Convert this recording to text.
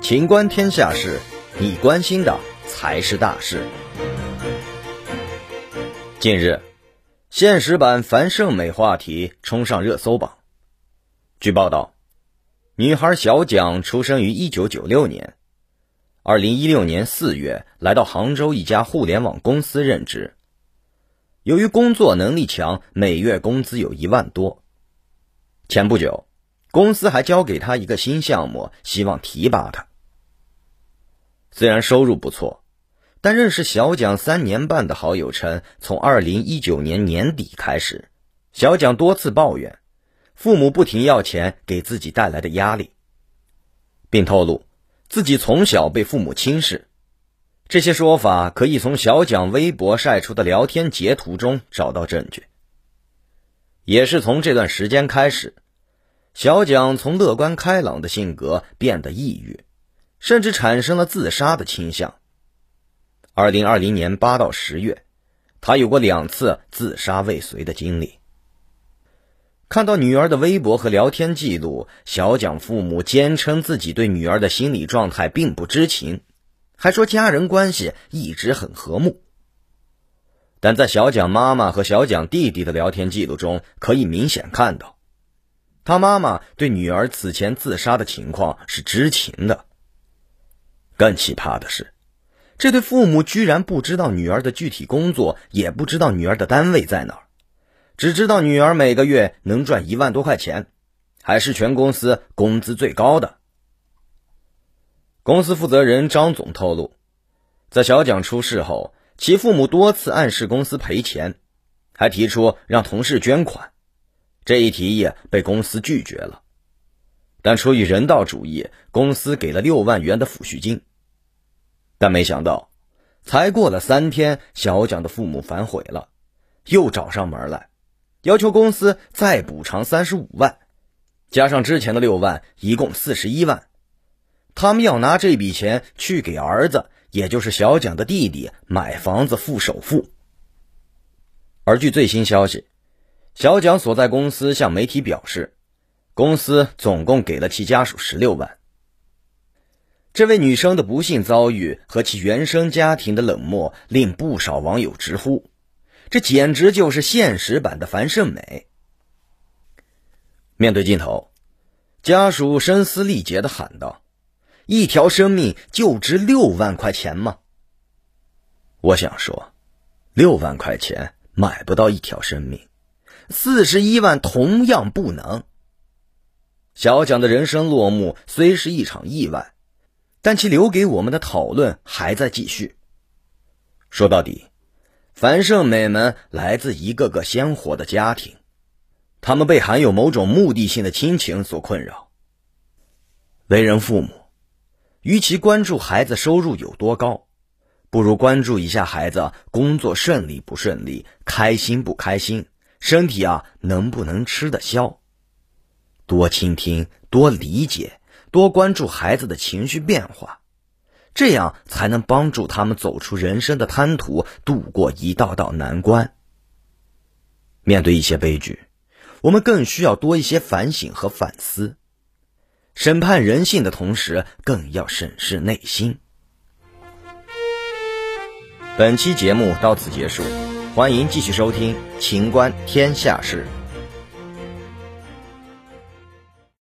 情观天下事，你关心的才是大事。近日，现实版樊胜美话题冲上热搜榜。据报道，女孩小蒋出生于一九九六年，二零一六年四月来到杭州一家互联网公司任职。由于工作能力强，每月工资有一万多。前不久，公司还交给他一个新项目，希望提拔他。虽然收入不错，但认识小蒋三年半的好友称，从二零一九年年底开始，小蒋多次抱怨父母不停要钱给自己带来的压力，并透露自己从小被父母轻视。这些说法可以从小蒋微博晒出的聊天截图中找到证据。也是从这段时间开始，小蒋从乐观开朗的性格变得抑郁。甚至产生了自杀的倾向。二零二零年八到十月，他有过两次自杀未遂的经历。看到女儿的微博和聊天记录，小蒋父母坚称自己对女儿的心理状态并不知情，还说家人关系一直很和睦。但在小蒋妈妈和小蒋弟弟的聊天记录中，可以明显看到，他妈妈对女儿此前自杀的情况是知情的。更奇葩的是，这对父母居然不知道女儿的具体工作，也不知道女儿的单位在哪儿，只知道女儿每个月能赚一万多块钱，还是全公司工资最高的。公司负责人张总透露，在小蒋出事后，其父母多次暗示公司赔钱，还提出让同事捐款，这一提议被公司拒绝了。但出于人道主义，公司给了六万元的抚恤金。但没想到，才过了三天，小蒋的父母反悔了，又找上门来，要求公司再补偿三十五万，加上之前的六万，一共四十一万。他们要拿这笔钱去给儿子，也就是小蒋的弟弟买房子付首付。而据最新消息，小蒋所在公司向媒体表示，公司总共给了其家属十六万。这位女生的不幸遭遇和其原生家庭的冷漠，令不少网友直呼：“这简直就是现实版的樊胜美。”面对镜头，家属声嘶力竭的喊道：“一条生命就值六万块钱吗？”我想说，六万块钱买不到一条生命，四十一万同样不能。小蒋的人生落幕虽是一场意外。但其留给我们的讨论还在继续。说到底，樊胜美们来自一个个鲜活的家庭，他们被含有某种目的性的亲情所困扰。为人父母，与其关注孩子收入有多高，不如关注一下孩子工作顺利不顺利、开心不开心、身体啊能不能吃得消。多倾听，多理解。多关注孩子的情绪变化，这样才能帮助他们走出人生的滩涂，度过一道道难关。面对一些悲剧，我们更需要多一些反省和反思。审判人性的同时，更要审视内心。本期节目到此结束，欢迎继续收听《秦观天下事》。